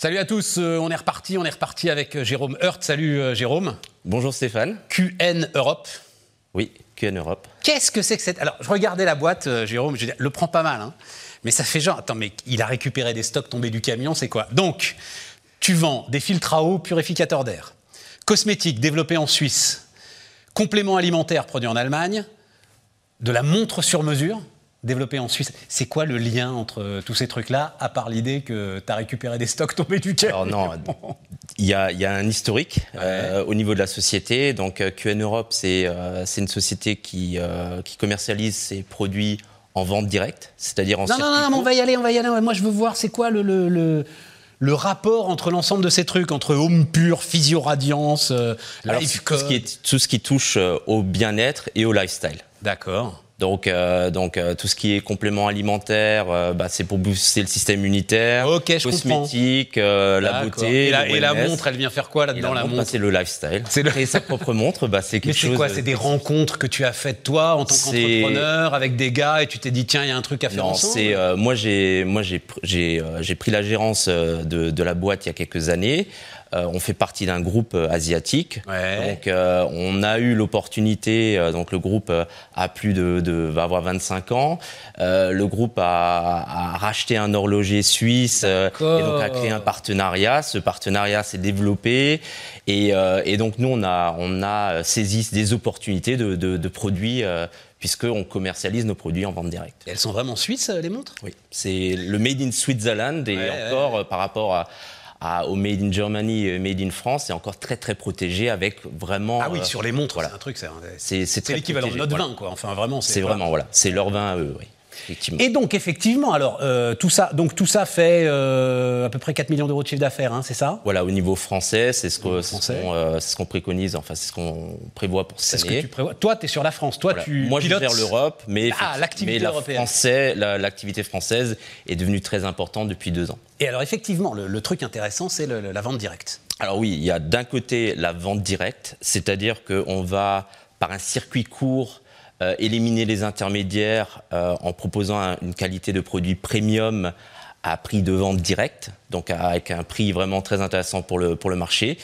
Salut à tous, euh, on est reparti, on est reparti avec euh, Jérôme Hurt. Salut euh, Jérôme. Bonjour Stéphane. QN Europe. Oui, QN Europe. Qu'est-ce que c'est que cette... Alors, je regardais la boîte, Jérôme, je le prends pas mal, hein. mais ça fait genre... Attends, mais il a récupéré des stocks tombés du camion, c'est quoi? Donc, tu vends des filtres à eau purificateurs d'air, cosmétiques développés en Suisse, compléments alimentaires produits en Allemagne, de la montre sur mesure, développé en Suisse. C'est quoi le lien entre euh, tous ces trucs-là, à part l'idée que tu as récupéré des stocks tombés du ciel Alors non, il y, a, un historique euh, au niveau de la société. Donc euh, QN Europe, c'est une société qui, qui commercialise ses produits en vente directe, c'est-à-dire en non, non, non, non, on va y aller, on va y aller. Moi, je veux voir, c'est quoi le, le, le, rapport entre l'ensemble de ces trucs, entre home pur, physio radiance, Alors, tout, ce qui est, tout ce qui touche au bien-être et au lifestyle. D'accord. Donc, euh, donc euh, tout ce qui est complément alimentaire, euh, bah, c'est pour booster le système immunitaire, Ok, je cosmétique, la beauté. Et la, montre, elle vient faire quoi là-dedans la, montre, bah, C'est le lifestyle. C'est le... sa propre montre, bah, c'est quelque chose. c'est quoi C'est des rencontres que tu as faites toi en tant qu'entrepreneur avec des gars et tu t'es dit tiens il y a un truc à faire non, ensemble. C'est moi j'ai moi j'ai j'ai pris la gérance de, de la boîte il y a quelques années. Euh, on fait partie d'un groupe euh, asiatique. Donc, euh, on a eu l'opportunité. donc, le groupe a plus de, va avoir 25 ans. le groupe a, racheté un horloger suisse et donc a créé un partenariat. Ce partenariat s'est développé et, donc nous, on a, on a saisi des opportunités de, produits puisqu'on commercialise nos produits en vente directe. elles sont vraiment suisses, les montres? Oui, c'est le Made in Switzerland et encore par rapport à, au Made in Germany et Made in France, c'est encore très très protégé avec vraiment. Ah oui, euh, sur les montres, voilà. c'est un truc, c'est c'est l'équivalent de notre vin, quoi. Enfin, vraiment, c'est vraiment voilà, c'est leur vin à eux, oui. Et donc effectivement, alors euh, tout ça, donc tout ça fait euh, à peu près 4 millions d'euros de chiffre d'affaires, hein, c'est ça? Voilà, au niveau français, c'est ce qu'on euh, ce qu'on préconise, enfin c'est ce qu'on prévoit pour cette année. Ce que tu prévois. Toi, tu es sur la France, toi tu Moi, pilotes... je gère l'Europe, mais, ah, l'activité l'activité française est devenue très importante depuis deux ans. Et alors effectivement, le, truc intéressant, c'est la vente directe. Alors oui, il y a d'un côté la vente directe, c'est-à-dire qu'on va par un circuit court euh, éliminer les intermédiaires euh, en proposant une qualité de produit premium à prix de vente direct, donc avec un prix vraiment très intéressant pour le, pour le marché.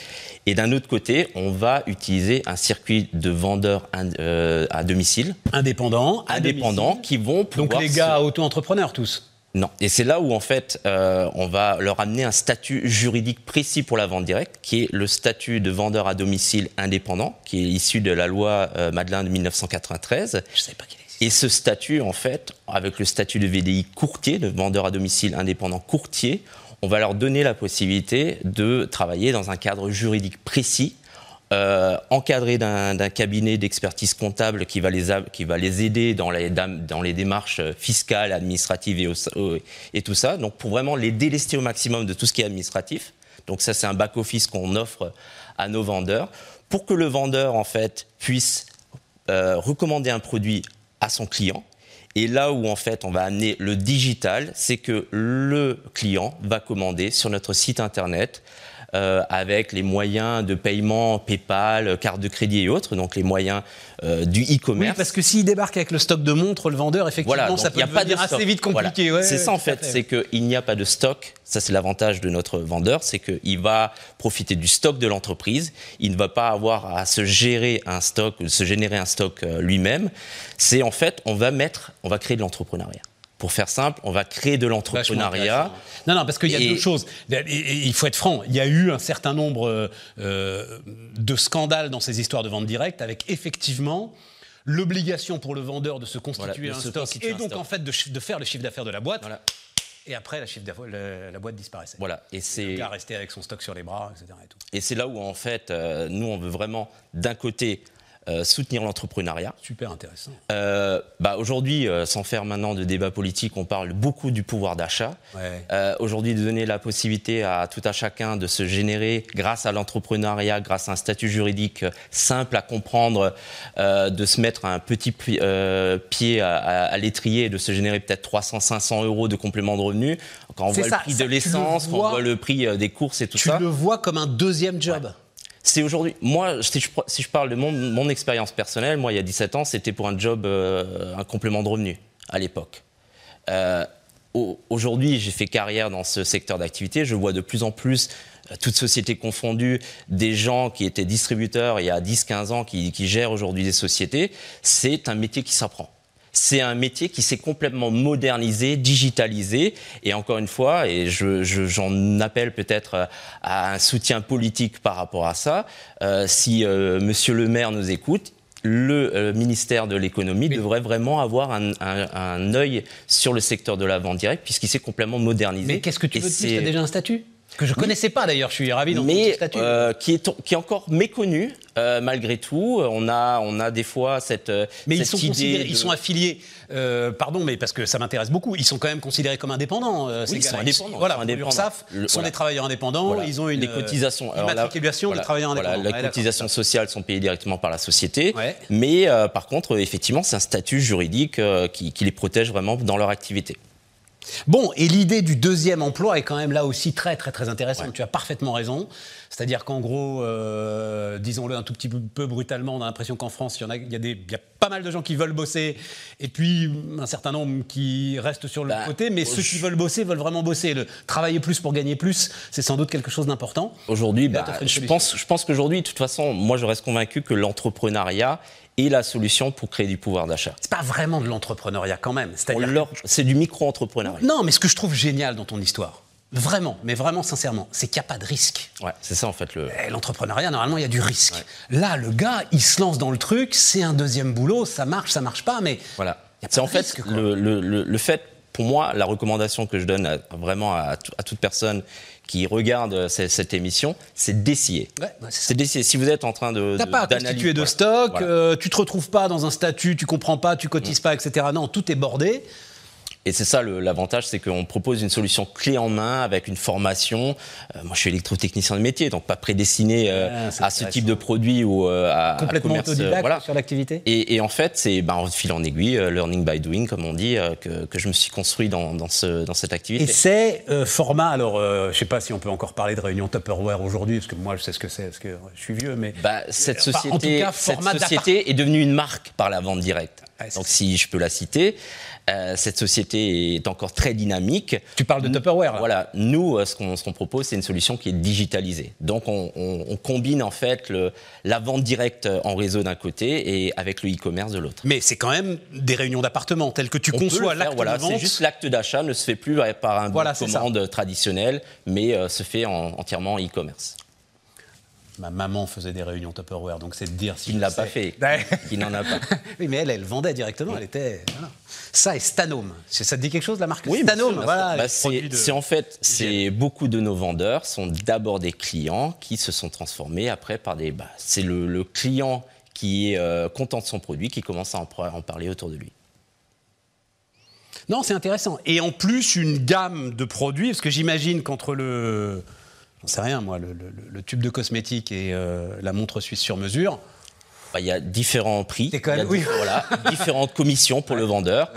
Et d'un autre côté, on va utiliser un circuit de vendeurs euh, à domicile. Indépendants. Indépendants qui vont pouvoir... Donc les gars auto-entrepreneurs tous non. Et c'est là où, en fait, euh, on va leur amener un statut juridique précis pour la vente directe, qui est le statut de vendeur à domicile indépendant, qui est issu de la loi euh, Madeleine de 1993. Je savais pas qu'il existait. Et ce statut, en fait, avec le statut de VDI courtier, de vendeur à domicile indépendant courtier, on va leur donner la possibilité de travailler dans un cadre juridique précis euh, encadré d'un cabinet d'expertise comptable qui va, les, qui va les aider dans les, dans les démarches fiscales, administratives et, tout ça. Donc pour vraiment les délester au maximum de tout ce qui est administratif. Donc ça c'est un back-office qu'on offre à nos vendeurs pour que le vendeur en fait puisse euh, recommander un produit à son client. Et là où en fait on va amener le digital, c'est que le client va commander sur notre site internet euh, avec les moyens de paiement PayPal, carte de crédit et autres, donc les moyens euh, du e-commerce. Oui, parce que s'il débarque avec le stock de montres, le vendeur, effectivement, ça peut a devenir assez vite compliqué. c'est ça en fait, c'est qu'il n'y a pas de stock. Ça, c'est l'avantage de notre vendeur, c'est qu'il va profiter du stock de l'entreprise. Il ne va pas avoir à se gérer un stock, se générer un stock euh, lui-même. C'est en fait, on va mettre, on va créer de l'entrepreneuriat. Pour faire simple, on va créer de l'entrepreneuriat. Non, non, parce qu'il y a deux choses. Il faut être franc, il y a eu un certain nombre euh, de scandales dans ces histoires de vente directe, avec effectivement l'obligation pour le vendeur de se constituer un stock et donc en fait de, faire le chiffre d'affaires de la boîte. Et après, la, chiffre la, la, boîte disparaissait. Voilà. Et c'est. Le gars restait avec son stock sur les bras, etc. Et, c'est là où, en fait, euh, nous, on veut vraiment, d'un côté, euh, soutenir l'entrepreneuriat. Super intéressant. Euh, bah Aujourd'hui, euh, sans faire maintenant de débat politique, on parle beaucoup du pouvoir d'achat. Aujourd'hui, de donner la possibilité à tout à chacun de se générer grâce à l'entrepreneuriat, grâce à un statut juridique simple à comprendre, de se mettre un petit pied à, l'étrier et de se générer peut-être 300, 500 euros de complément de revenus. Quand on voit le prix de l'essence, quand on voit le prix des courses et tout ça. Tu le vois comme un deuxième job c'est aujourd'hui. Moi, si je, parle de mon, expérience personnelle, moi, il y a 17 ans, c'était pour un job, euh, un complément de revenu à l'époque. Euh, aujourd'hui, j'ai fait carrière dans ce secteur d'activité. Je vois de plus en plus, euh, toutes sociétés confondues, des gens qui étaient distributeurs il y a 10-15 ans, qui, gèrent aujourd'hui des sociétés. C'est un métier qui s'apprend c'est un métier qui s'est complètement modernisé, digitalisé. Et encore une fois, et j'en appelle peut-être à un soutien politique par rapport à ça, euh, si euh, Monsieur le maire nous écoute, le euh, ministère de l'économie devrait vraiment avoir un, un, œil sur le secteur de la vente directe, puisqu'il s'est complètement modernisé. Mais qu'est-ce que tu veux dire Tu as déjà un statut? Que je ne connaissais pas d'ailleurs, je suis ravi d'entendre Mais statut. Euh, qui, est, qui est encore méconnu euh, malgré tout. On a, on a des fois cette. Mais cette ils, sont idée ils sont affiliés, euh, pardon, mais parce que ça m'intéresse beaucoup, ils sont quand même considérés comme indépendants. Euh, ils sont indépendants. Voilà, l'URSSAF sont des travailleurs indépendants, ils ont une les cotisations, des travailleurs indépendants. Les cotisations sociales sont payées directement par la société, mais par contre, effectivement, c'est un statut juridique qui, qui les protège vraiment dans leur activité. Bon, et l'idée du deuxième emploi est quand même là aussi très très très intéressante. Tu as parfaitement raison. C'est-à-dire qu'en gros, euh, disons-le un tout petit peu brutalement, on a l'impression qu'en France, il y, en a, il, y a des, il y, a pas mal de gens qui veulent bosser, et puis un certain nombre qui restent sur le bah, côté, mais ceux qui veulent bosser veulent vraiment bosser. Le, travailler plus pour gagner plus, c'est sans doute quelque chose d'important. Aujourd'hui, bah, je, pense, je pense qu'aujourd'hui, de toute façon, moi je reste convaincu que l'entrepreneuriat est la solution pour créer du pouvoir d'achat. C'est pas vraiment de l'entrepreneuriat quand même. C'est du micro-entrepreneuriat. Non, mais ce que je trouve génial dans ton histoire, Vraiment, mais vraiment sincèrement, c'est qu'il n'y a pas de risque. Ouais, c'est ça en fait le. Eh, l'entrepreneuriat, normalement, il y a du risque. Là, le gars, il se lance dans le truc, c'est un deuxième boulot, ça marche, ça marche pas, mais. Voilà. C'est en fait le, le, le, fait, pour moi, la recommandation que je donne vraiment à, toute personne qui regarde cette, émission, c'est d'essayer. c'est d'essayer. Si vous êtes en train de. T'as pas à constituer de stock, euh, tu te retrouves pas dans un statut, tu comprends pas, tu cotises mm. pas, etc. Non, tout est bordé. Et c'est ça l'avantage, c'est qu'on propose une solution clé en main avec une formation. Euh, moi, je suis électrotechnicien de métier, donc pas prédestiné euh, à ce type de produit ou euh, à complètement autodidacte voilà. sur l'activité. Et, et, en fait, c'est ben, en fil en aiguille, learning by doing, comme on dit, que, que, je me suis construit dans, dans, ce, dans cette activité. Et c'est format. Alors, je sais pas si on peut encore parler de réunion Tupperware aujourd'hui, parce que moi, je sais ce que c'est, parce que je suis vieux, mais bah, cette société, cette société est devenue une marque par la vente directe. Donc, si je peux la citer. Euh, cette société est encore très dynamique. Tu parles de Tupperware là. Voilà, nous, euh, ce qu'on propose, c'est une solution qui est digitalisée. Donc, on, on, combine en fait le, la vente directe en réseau d'un côté et avec le e-commerce de l'autre. Mais c'est quand même des réunions d'appartements telles que tu conçois l'acte voilà. C'est juste l'acte d'achat ne se fait plus par un voilà, commande traditionnel, mais euh, se fait en, entièrement e-commerce. Ma maman faisait des réunions Tupperware, donc c'est de dire si. Il ne l'a pas fait. Il n'en a pas. oui, mais elle, elle vendait directement. Elle était. Ça et Stanome. Ça te dit quelque chose, la marque oui, Stanome? voilà, bah, C'est en fait, c'est beaucoup de nos vendeurs sont d'abord des clients qui se sont transformés après par des. Bah, c'est le, client qui est euh, content de son produit qui commence à en, en parler autour de lui. Non, c'est intéressant. Et en plus, une gamme de produits, parce que j'imagine qu'entre le j'en sais rien moi, le, tube de cosmétique et euh, la montre suisse sur mesure. Bah, il y a différents prix, voilà, différentes commissions pour le vendeur.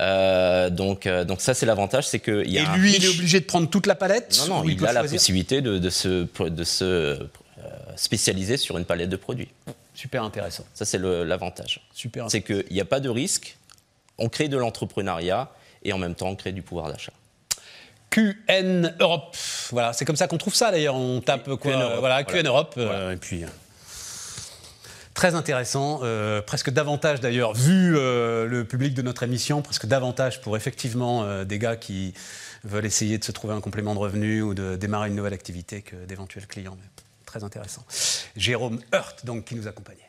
Euh, donc, euh, donc ça c'est l'avantage, c'est que y a et lui il est obligé de prendre toute la palette. Non non, il, a la possibilité de, de, se, de se spécialiser sur une palette de produits. Super intéressant. Ça c'est l'avantage. Super. C'est qu'il n'y a pas de risque. On crée de l'entrepreneuriat et en même temps on crée du pouvoir d'achat. QN Europe. Voilà, c'est comme ça qu'on trouve ça d'ailleurs. On tape quoi QN Europe, Voilà, QN Europe. Euh, et puis. Euh, très intéressant, euh, presque davantage d'ailleurs, vu le public de notre émission, presque davantage pour effectivement des gars qui veulent essayer de se trouver un complément de revenu ou de démarrer une nouvelle activité que d'éventuels clients. très intéressant. Jérôme Hurt, donc, qui nous accompagnait.